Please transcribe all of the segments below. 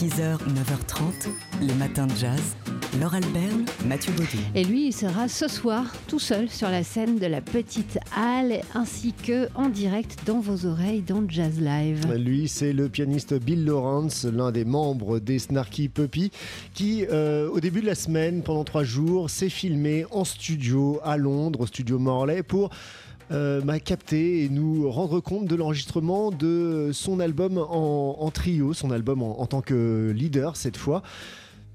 6h, 9h30, les matins de jazz. Laure Alberne, Mathieu Baudou. Et lui, il sera ce soir tout seul sur la scène de la Petite Halle, ainsi que en direct dans vos oreilles dans Jazz Live. Lui, c'est le pianiste Bill Lawrence, l'un des membres des Snarky Puppy, qui, euh, au début de la semaine, pendant trois jours, s'est filmé en studio à Londres, au studio Morley, pour m'a capté et nous rendre compte de l'enregistrement de son album en, trio, son album en, tant que leader cette fois.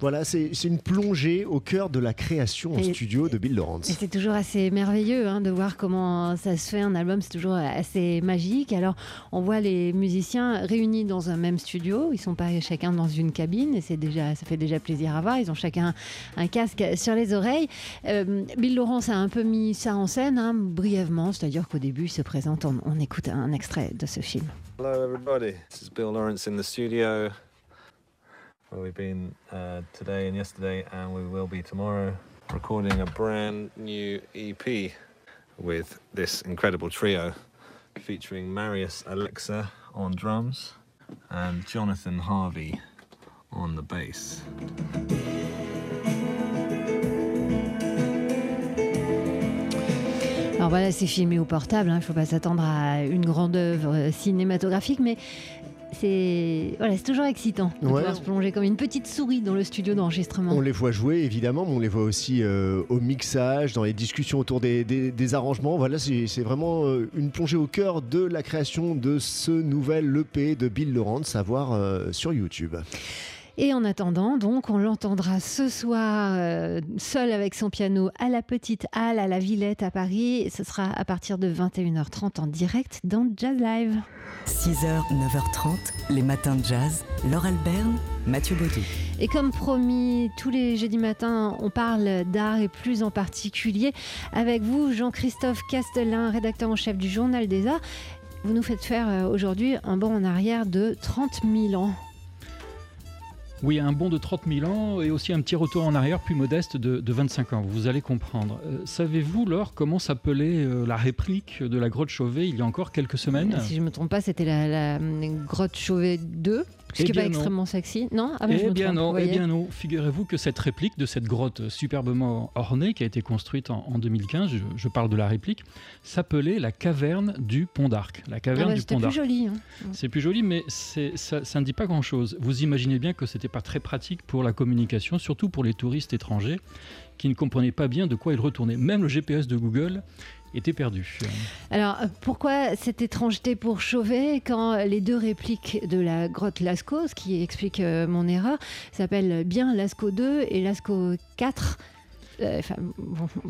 Voilà, c'est une plongée au cœur de la création en studio de Bill Lawrence. c'est toujours assez merveilleux hein, de voir comment ça se fait un album, c'est toujours assez magique. Alors, on voit les musiciens réunis dans un même studio, ils sont pas chacun dans une cabine, et c'est déjà, ça fait déjà plaisir à voir. Ils ont chacun un casque sur les oreilles. Euh, Bill Lawrence a un peu mis ça en scène, hein, brièvement, c'est-à-dire qu'au début, il se présente, on, on écoute un extrait de ce film. Hello everybody, this is Bill Lawrence in the studio. Where we've been uh, today and yesterday, and we will be tomorrow, recording a brand new EP with this incredible trio featuring Marius Alexa on drums and Jonathan Harvey on the bass. Alors voilà, c'est filmé au portable, il hein, ne faut pas s'attendre à une grande œuvre cinématographique, mais c'est voilà, toujours excitant de pouvoir se plonger comme une petite souris dans le studio d'enregistrement. On les voit jouer évidemment, mais on les voit aussi euh, au mixage, dans les discussions autour des, arrangements. Voilà, c'est vraiment euh, une plongée au cœur de la création de ce nouvel EP de Bill Lawrence à voir euh, sur YouTube. Et en attendant, donc, on l'entendra ce soir seul avec son piano à la Petite Halle, à la Villette à Paris. ce sera à partir de 21h30 en direct dans Jazz Live. 6h, 9h30, les matins de jazz. Laure Alberne, Mathieu Baudou. Et comme promis, tous les jeudis matins, on parle d'art et plus en particulier avec vous, Jean-Christophe Castelin, rédacteur en chef du Journal des Arts. Vous nous faites faire euh, aujourd'hui un bond en arrière de 30 000 ans. Oui, un bond de 30 000 ans et aussi un petit retour en arrière plus modeste de, 25 ans. Vous allez comprendre. Euh, savez-vous, Laure, comment s'appelait euh, la réplique de la grotte Chauvet il y a encore quelques semaines? Si je ne me trompe pas, c'était la, la, grotte Chauvet 2 ce qui n'est pas extrêmement sexy, non ah, Eh bien non, eh bien non. Figurez-vous que cette réplique de cette grotte superbement ornée qui a été construite en, 2015, je, parle de la réplique, s'appelait la caverne du Pont d'Arc. La caverne ah bah, du Pont d'Arc. C'est plus joli. Hein. C'est plus joli, mais ça, ça, ne dit pas grand-chose. Vous imaginez bien que c'était pas très pratique pour la communication, surtout pour les touristes étrangers qui ne comprenaient pas bien de quoi ils retournaient. Même le GPS de Google était perdu. Alors, pourquoi cette étrangeté pour Chauvet quand les deux répliques de la grotte Lascaux, ce qui explique euh, mon erreur, s'appellent bien Lascaux 2 et Lascaux 4 euh,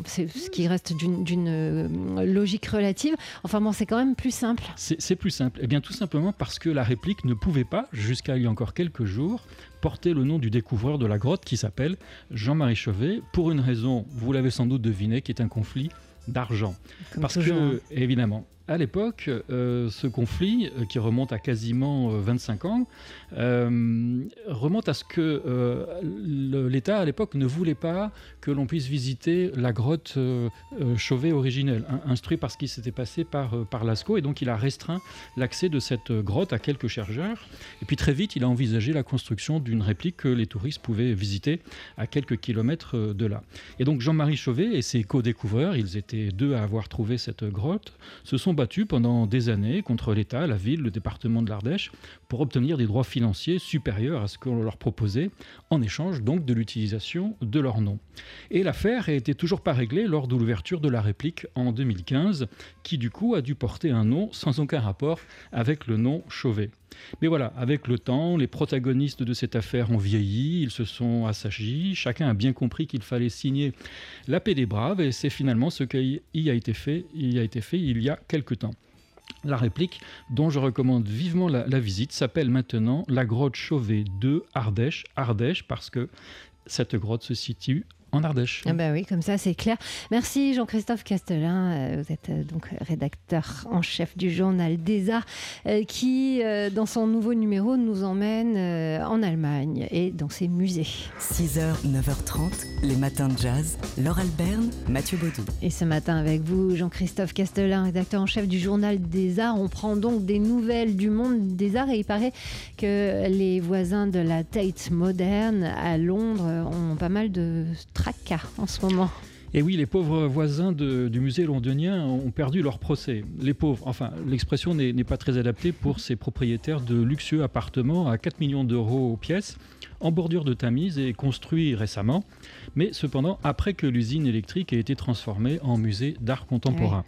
c'est ce qui reste d'une euh, logique relative. Enfin bon, c'est quand même plus simple. C'est plus simple. Eh bien, tout simplement parce que la réplique ne pouvait pas, jusqu'à il y a encore quelques jours, porter le nom du découvreur de la grotte qui s'appelle Jean-Marie Chauvet, pour une raison, vous l'avez sans doute deviné, qui est un conflit d'argent. Parce que, évidemment, à l'époque, euh, ce conflit, euh, qui remonte à quasiment 25 euh, ans, remonte à ce que l'État, à l'époque, ne voulait pas que l'on puisse visiter la grotte Chauvet originelle, instruit par ce qui s'était passé par, par Lascaux, et donc il a restreint l'accès de cette grotte à quelques chercheurs. Et puis très vite, il a envisagé la construction d'une réplique que les touristes pouvaient visiter à quelques kilomètres de là. Et donc Jean-Marie Chauvet et ses co-découvreurs, ils étaient deux à avoir trouvé cette grotte, se sont battus pendant des années contre l'État, la ville, le département de l'Ardèche, pour obtenir des droits financiers supérieurs à ce qu'on leur proposait, en échange donc de l'utilisation de leur nom. Et l'affaire été toujours pas réglée lors de l'ouverture de la réplique en 2015, qui du coup a dû porter un nom sans aucun rapport avec le nom Chauvet. Mais voilà, avec le temps, les protagonistes de cette affaire ont vieilli, ils se sont assagis, chacun a bien compris qu'il fallait signer la paix des braves, et c'est finalement ce qui a été fait, il a été fait il y a quelque temps. La réplique, dont je recommande vivement la, la visite, s'appelle maintenant la grotte Chauvet de Ardèche. Ardèche parce que cette grotte se situe en Ardèche. Ah bah oui, comme ça c'est clair. Merci Jean-Christophe Castelin, euh, vous êtes euh, donc rédacteur en chef du journal des Arts, euh, qui dans son nouveau numéro nous emmène en Allemagne et dans ses musées. 6h, 9h30, les matins de jazz. Laure Alberne, Mathieu Baudou. Et ce matin avec vous, Jean-Christophe Castelin, rédacteur en chef du journal des Arts, on prend donc des nouvelles du monde des arts et il paraît que les voisins de la Tate moderne à Londres ont pas mal de tracas en ce moment. Et oui, les pauvres voisins du musée londonien ont perdu leur procès. Les pauvres, enfin, l'expression n'est pas très adaptée pour ces propriétaires de luxueux appartements à 4 millions d'euros pièces, en bordure de Tamise et construits récemment, mais cependant après que l'usine électrique ait été transformée en musée d'art contemporain.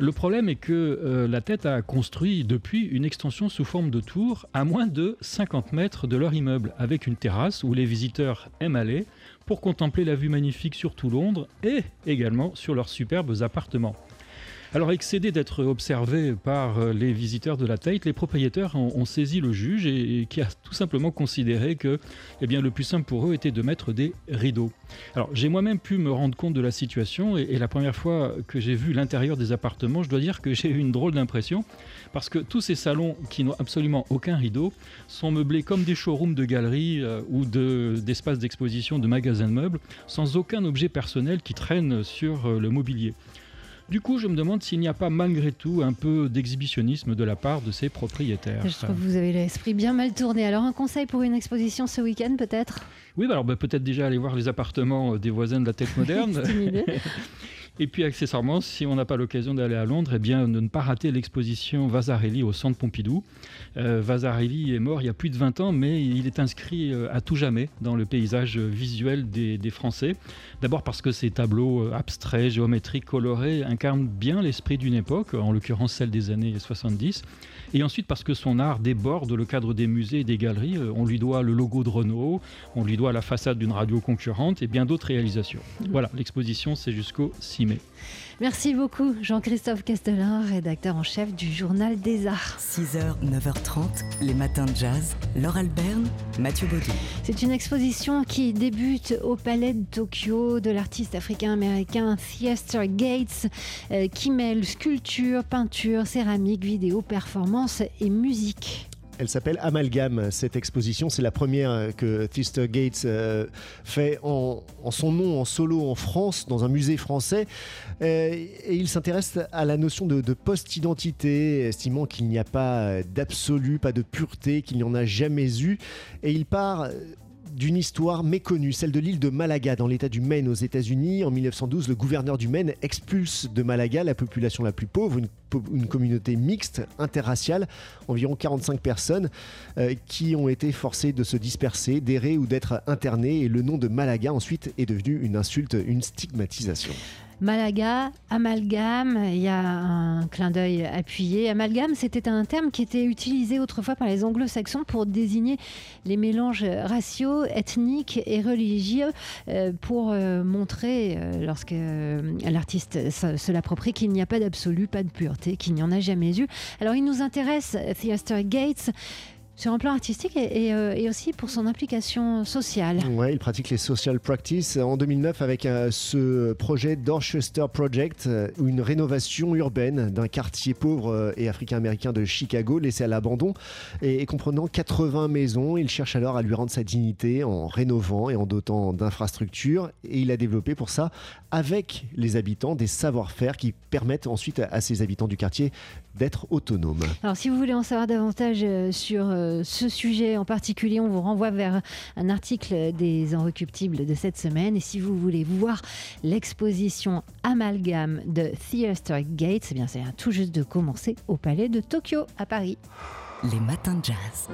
Le problème est que euh, la tête a construit depuis une extension sous forme de tour à moins de 50 mètres de leur immeuble, avec une terrasse où les visiteurs aiment aller pour contempler la vue magnifique sur tout Londres et également sur leurs superbes appartements. Alors, excédés d'être observés par euh, les visiteurs de la Tate, les propriétaires ont, saisi le juge et, qui a tout simplement considéré que eh bien, le plus simple pour eux était de mettre des rideaux. Alors, j'ai moi-même pu me rendre compte de la situation et, la première fois que j'ai vu l'intérieur des appartements, je dois dire que j'ai eu une drôle d'impression parce que tous ces salons qui n'ont absolument aucun rideau sont meublés comme des showrooms de galeries euh, ou d'espaces d'exposition de magasins de meubles sans aucun objet personnel qui traîne sur euh, le mobilier. Du coup, je me demande s'il n'y a pas malgré tout un peu d'exhibitionnisme de la part de ses propriétaires. Je trouve que vous avez l'esprit bien mal tourné. Alors, un conseil pour une exposition ce week-end, peut-être? Oui, bah alors bah, peut-être déjà aller voir les appartements des voisins de la tête moderne. Et puis accessoirement, si on n'a pas l'occasion d'aller à Londres, eh bien de ne pas rater l'exposition Vasarely au Centre Pompidou. Euh, Vasarely est mort il y a plus de 20 ans, mais il est inscrit euh, à tout jamais dans le paysage visuel des, Français. D'abord parce que ces tableaux euh, abstraits, géométriques, colorés incarnent bien l'esprit d'une époque, en l'occurrence celle des années 70. Et ensuite parce que son art déborde le cadre des musées et des galeries. Euh, on lui doit le logo de Renault, on lui doit la façade d'une radio concurrente et bien d'autres réalisations. Voilà, l'exposition c'est jusqu'au 6 Merci beaucoup Jean-Christophe Castelin, rédacteur en chef du Journal des Arts. 6h, 9h30, les matins de jazz. Laure Alberne, Mathieu Baudou. C'est une exposition qui débute au Palais de Tokyo de l'artiste africain-américain Theaster Gates, euh, qui mêle sculpture, peinture, céramique, vidéo, performance et musique. Elle s'appelle Amalgame, cette exposition. C'est la première que Thister Gates euh, fait en, son nom, en solo en France, dans un musée français. Euh, et il s'intéresse à la notion de, de post-identité, estimant qu'il n'y a pas d'absolu, pas de pureté, qu'il n'y en a jamais eu. Et il part d'une histoire méconnue, celle de l'île de Malaga dans l'état du Maine aux États-Unis. En 1912, le gouverneur du Maine expulse de Malaga la population la plus pauvre, une, communauté mixte, interraciale, environ 45 personnes euh, qui ont été forcées de se disperser, d'errer ou d'être internées. Et le nom de Malaga ensuite est devenu une insulte, une stigmatisation. Malaga, amalgame, il y a un clin d'œil appuyé. Amalgame, c'était un terme qui était utilisé autrefois par les anglo-saxons pour désigner les mélanges raciaux, ethniques et religieux euh, pour euh, montrer, euh, lorsque l'artiste se l'approprie, qu'il n'y a pas d'absolu, pas de pureté, qu'il n'y en a jamais eu. Alors il nous intéresse, Theaster Gates, sur un plan artistique euh, et, aussi pour son implication sociale. Oui, il pratique les social practice en 2009 avec euh, ce projet Dorchester Project, euh, une rénovation urbaine d'un quartier pauvre et africain-américain de Chicago laissé à l'abandon et, comprenant 80 maisons. Il cherche alors à lui rendre sa dignité en rénovant et en dotant d'infrastructures et il a développé pour ça avec les habitants des savoir-faire qui permettent ensuite à, à ces habitants du quartier d'être autonomes. Alors si vous voulez en savoir davantage sur ce sujet en particulier, on vous renvoie vers un article des Enrecuptibles de cette semaine. Et si vous voulez voir l'exposition Amalgame de Theater Gates, eh bien c'est tout juste de commencer au Palais de Tokyo à Paris. Les matins de jazz.